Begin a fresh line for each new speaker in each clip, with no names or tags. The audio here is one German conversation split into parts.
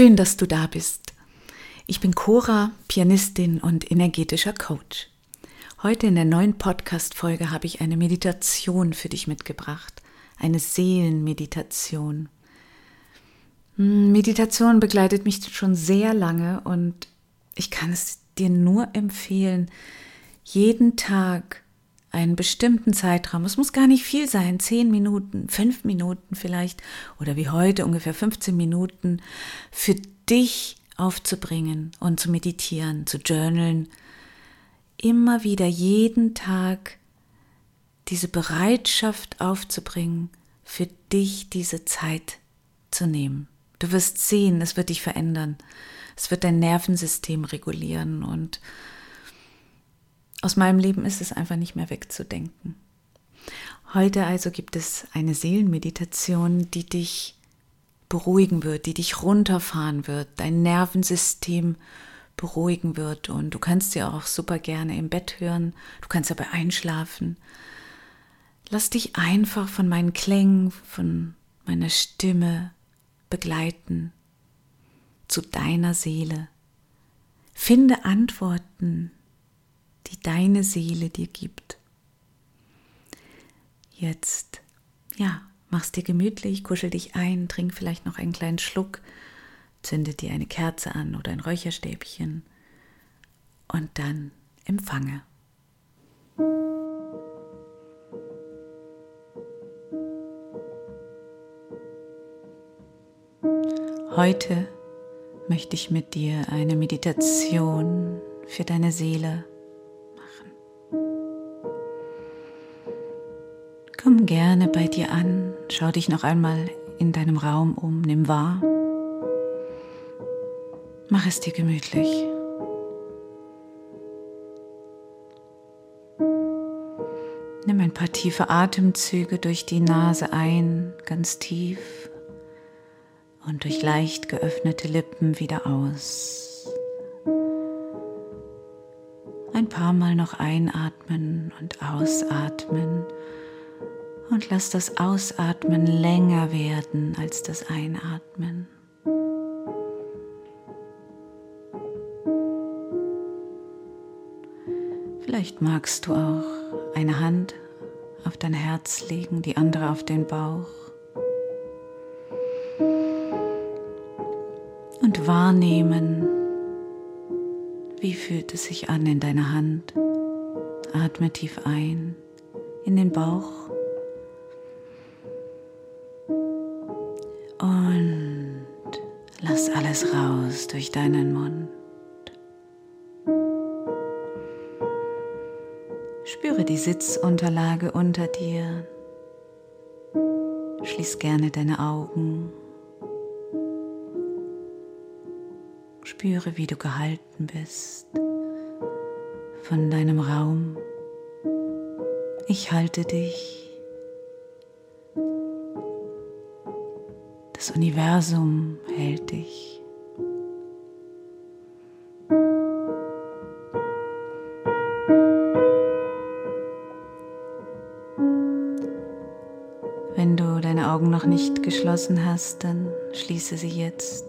Schön, dass du da bist. Ich bin Cora, Pianistin und energetischer Coach. Heute in der neuen Podcast-Folge habe ich eine Meditation für dich mitgebracht. Eine Seelenmeditation. Hm, Meditation begleitet mich schon sehr lange und ich kann es dir nur empfehlen, jeden Tag einen bestimmten Zeitraum, es muss gar nicht viel sein, zehn Minuten, fünf Minuten vielleicht oder wie heute ungefähr 15 Minuten für dich aufzubringen und zu meditieren, zu journalen, immer wieder jeden Tag diese Bereitschaft aufzubringen, für dich diese Zeit zu nehmen. Du wirst sehen, es wird dich verändern. Es wird dein Nervensystem regulieren und aus meinem Leben ist es einfach nicht mehr wegzudenken. Heute also gibt es eine Seelenmeditation, die dich beruhigen wird, die dich runterfahren wird, dein Nervensystem beruhigen wird und du kannst sie auch super gerne im Bett hören, du kannst dabei einschlafen. Lass dich einfach von meinen Klängen, von meiner Stimme begleiten zu deiner Seele. Finde Antworten die deine Seele dir gibt. Jetzt, ja, mach's dir gemütlich, kuschel dich ein, trink vielleicht noch einen kleinen Schluck, zünde dir eine Kerze an oder ein Räucherstäbchen und dann empfange. Heute möchte ich mit dir eine Meditation für deine Seele gerne bei dir an, schau dich noch einmal in deinem Raum um, nimm wahr. Mach es dir gemütlich. Nimm ein paar tiefe Atemzüge durch die Nase ein, ganz tief, und durch leicht geöffnete Lippen wieder aus. Ein paar Mal noch einatmen und ausatmen und lass das Ausatmen länger werden als das Einatmen. Vielleicht magst du auch eine Hand auf dein Herz legen, die andere auf den Bauch. Und wahrnehmen, wie fühlt es sich an in deiner Hand. Atme tief ein in den Bauch Alles raus durch deinen Mund. Spüre die Sitzunterlage unter dir. Schließ gerne deine Augen. Spüre, wie du gehalten bist von deinem Raum. Ich halte dich. Das Universum hält dich. Geschlossen hast, dann schließe sie jetzt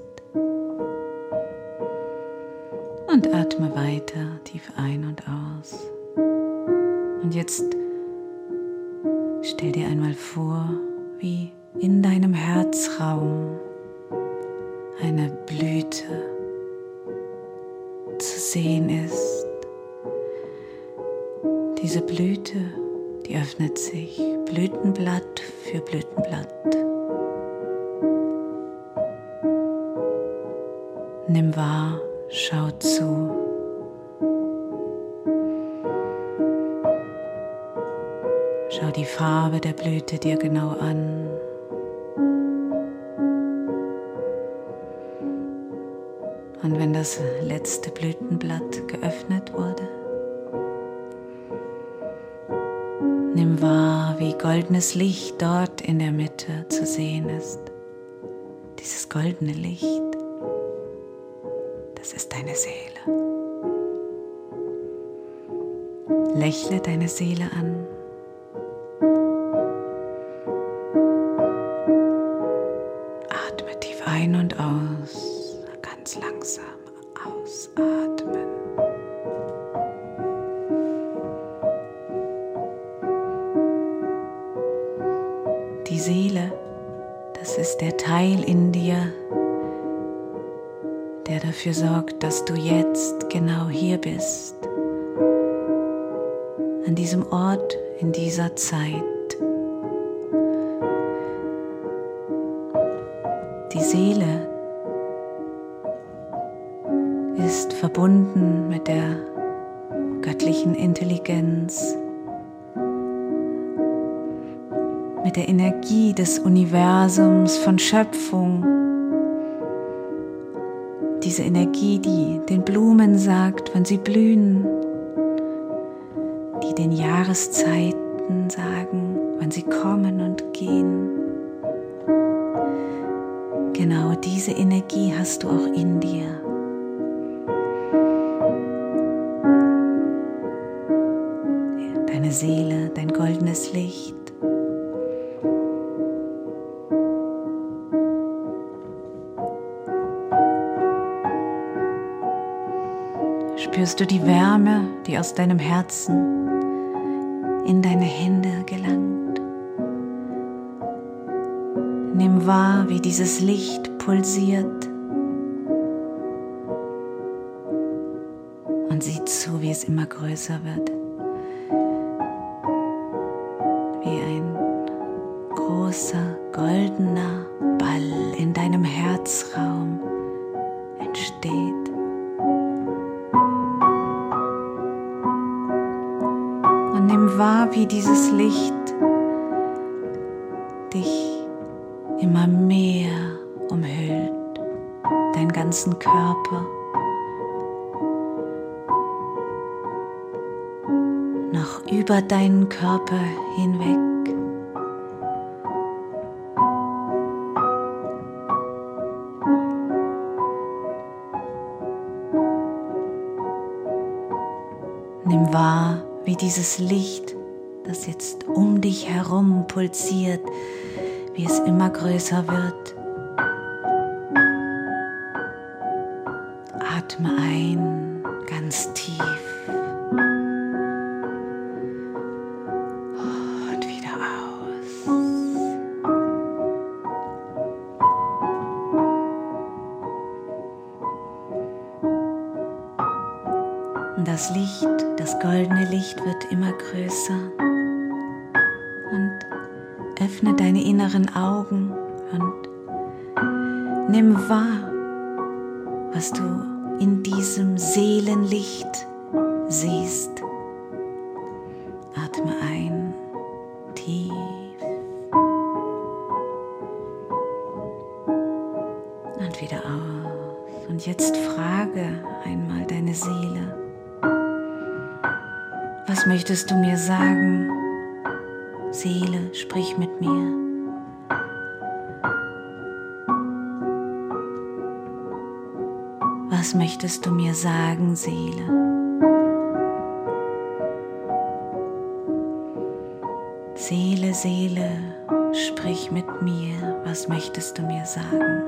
und atme weiter tief ein und aus. Und jetzt stell dir einmal vor, wie in deinem Herzraum eine Blüte zu sehen ist. Diese Blüte, die öffnet sich Blütenblatt für Blütenblatt. Nimm wahr, schau zu. Schau die Farbe der Blüte dir genau an. Und wenn das letzte Blütenblatt geöffnet wurde, nimm wahr, wie goldenes Licht dort in der Mitte zu sehen ist. Dieses goldene Licht, deine Seele. Lächle deine Seele an. Genau hier bist, an diesem Ort, in dieser Zeit. Die Seele ist verbunden mit der göttlichen Intelligenz, mit der Energie des Universums von Schöpfung. Diese Energie, die den Blumen sagt, wann sie blühen, die den Jahreszeiten sagen, wann sie kommen und gehen. Genau diese Energie hast du auch in dir. Deine Seele, dein goldenes Licht. Spürst du die Wärme, die aus deinem Herzen in deine Hände gelangt? Nimm wahr, wie dieses Licht pulsiert und sieh zu, wie es immer größer wird. Wie ein großer goldener über deinen Körper hinweg. Nimm wahr, wie dieses Licht, das jetzt um dich herum pulsiert, wie es immer größer wird. Atme ein, ganz tief. Nimm wahr, was du in diesem Seelenlicht siehst. Atme ein, tief. Und wieder aus. Und jetzt frage einmal deine Seele, was möchtest du mir sagen? Seele, sprich mit mir. Möchtest du mir sagen, Seele? Seele, Seele, sprich mit mir. Was möchtest du mir sagen?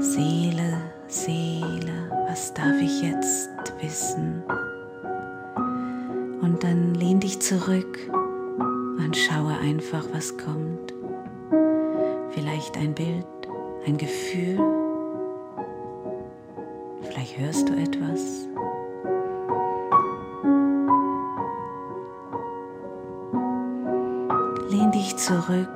Seele, Seele, was darf ich jetzt wissen? Und dann lehn dich zurück und schaue einfach, was kommt. Vielleicht ein Bild, ein Gefühl. Hörst du etwas. Lehn dich zurück,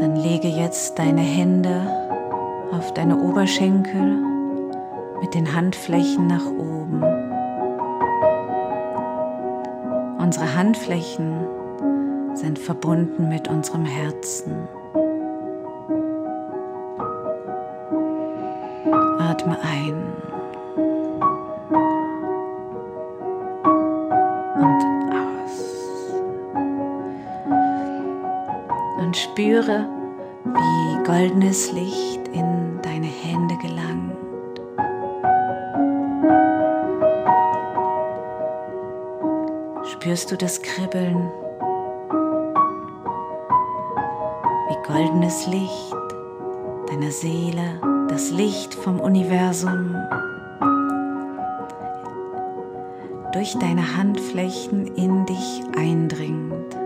dann lege jetzt deine Hände auf deine Oberschenkel mit den Handflächen nach oben. Unsere Handflächen sind verbunden mit unserem Herzen. Atme ein. Spüre, wie goldenes Licht in deine Hände gelangt. Spürst du das Kribbeln? Wie goldenes Licht deiner Seele, das Licht vom Universum durch deine Handflächen in dich eindringt.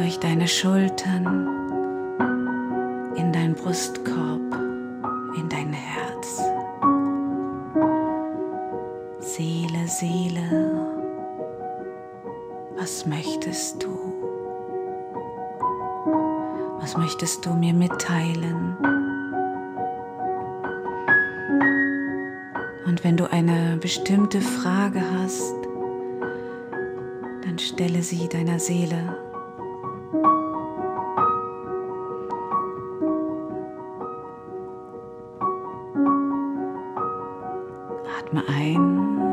Durch deine Schultern, in dein Brustkorb, in dein Herz. Seele, Seele, was möchtest du? Was möchtest du mir mitteilen? Und wenn du eine bestimmte Frage hast, dann stelle sie deiner Seele. Ein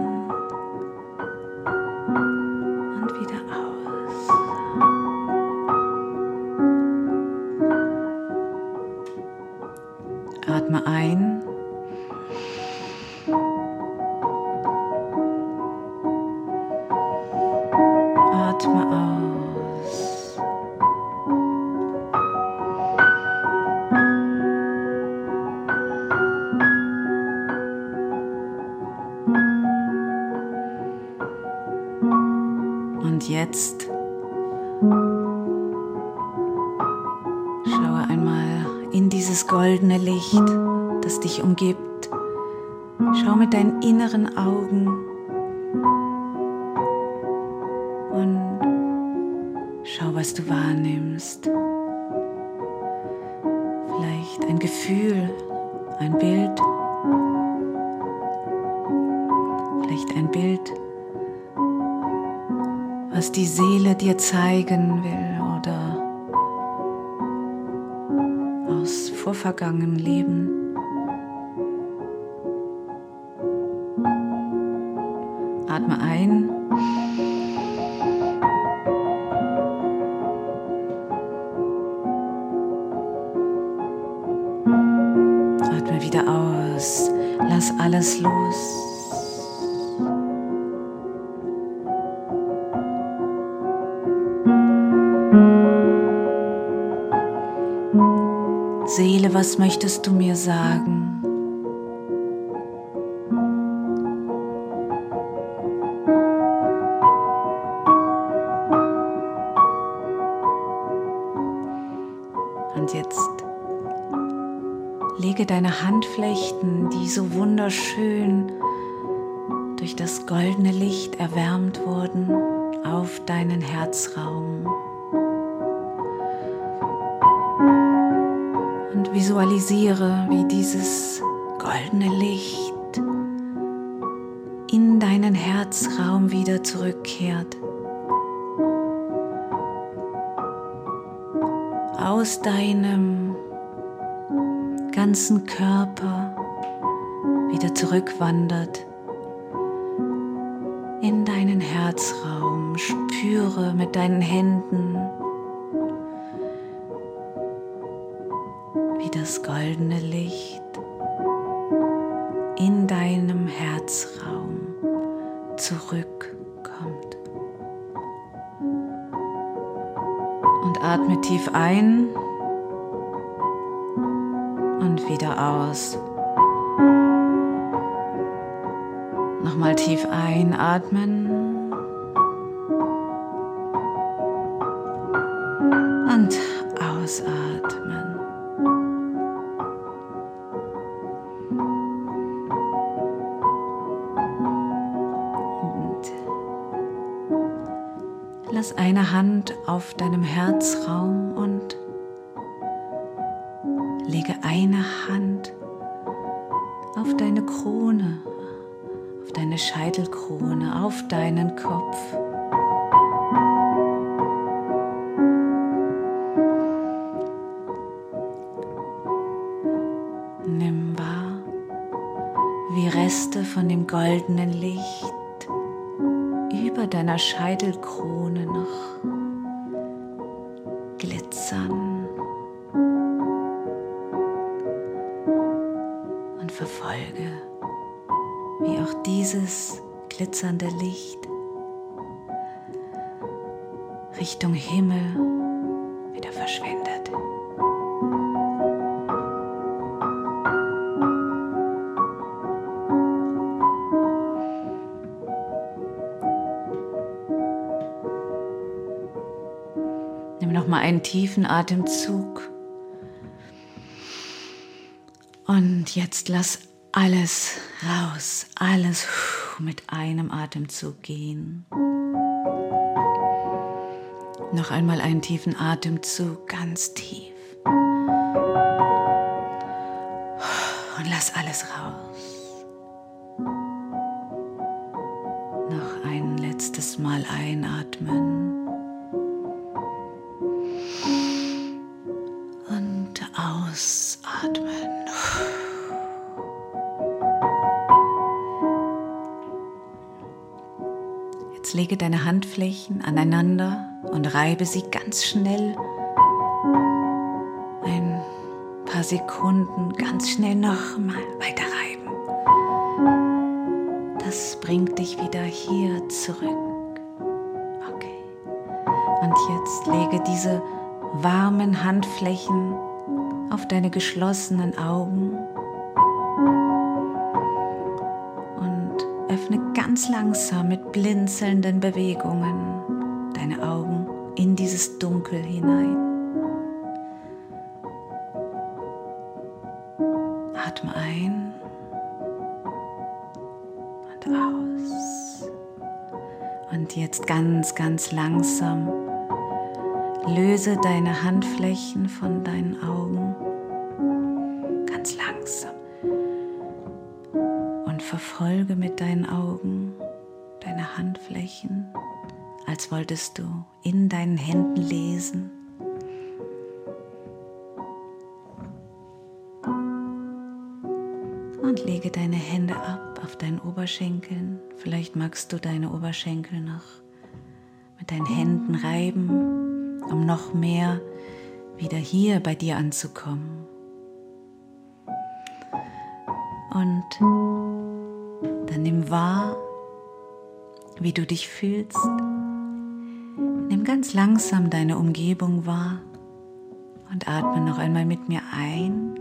in dieses goldene Licht, das dich umgibt. Schau mit deinen inneren Augen und schau, was du wahrnimmst. Vielleicht ein Gefühl, ein Bild, vielleicht ein Bild, was die Seele dir zeigen will aus vorvergangenen Leben. Atme ein. Atme wieder aus. Lass alles los. Was möchtest du mir sagen? Und jetzt lege deine Handflächen, die so wunderschön durch das goldene Licht erwärmt wurden, auf deinen Herzraum. visualisiere, wie dieses goldene Licht in deinen Herzraum wieder zurückkehrt. Aus deinem ganzen Körper wieder zurückwandert in deinen Herzraum. Spüre mit deinen Händen wie das goldene Licht in deinem Herzraum zurückkommt. Und atme tief ein und wieder aus. Nochmal tief einatmen. Lass eine Hand auf deinem Herzraum und lege eine Hand auf deine Krone, auf deine Scheitelkrone, auf deinen Kopf. Nimm wahr, wie Reste von dem goldenen Licht deiner Scheitelkrone noch glitzern und verfolge, wie auch dieses glitzernde Licht Richtung Himmel einen tiefen Atemzug. Und jetzt lass alles raus, alles mit einem Atemzug gehen. Noch einmal einen tiefen Atemzug, ganz tief. Und lass alles raus. Noch ein letztes Mal einatmen. Deine Handflächen aneinander und reibe sie ganz schnell ein paar Sekunden ganz schnell nochmal weiter reiben. Das bringt dich wieder hier zurück. Okay. Und jetzt lege diese warmen Handflächen auf deine geschlossenen Augen ganz langsam mit blinzelnden Bewegungen deine Augen in dieses Dunkel hinein. Atme ein und aus. Und jetzt ganz, ganz langsam löse deine Handflächen von deinen Augen. Und verfolge mit deinen Augen deine Handflächen, als wolltest du in deinen Händen lesen. Und lege deine Hände ab auf deinen Oberschenkeln. Vielleicht magst du deine Oberschenkel noch mit deinen Händen reiben, um noch mehr wieder hier bei dir anzukommen. Und dann nimm wahr, wie du dich fühlst. Nimm ganz langsam deine Umgebung wahr und atme noch einmal mit mir ein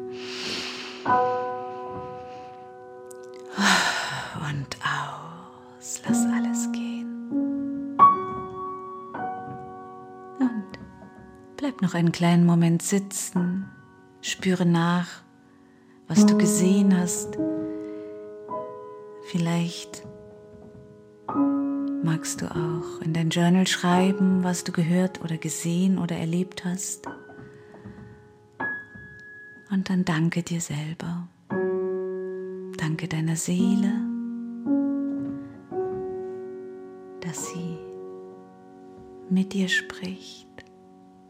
und aus. Lass alles gehen. Und bleib noch einen kleinen Moment sitzen. Spüre nach, was du gesehen hast. Vielleicht magst du auch in dein Journal schreiben, was du gehört oder gesehen oder erlebt hast. Und dann danke dir selber. Danke deiner Seele, dass sie mit dir spricht.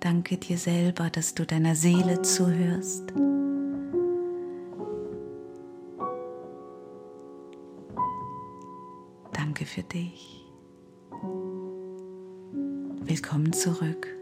Danke dir selber, dass du deiner Seele zuhörst. Dich. Willkommen zurück.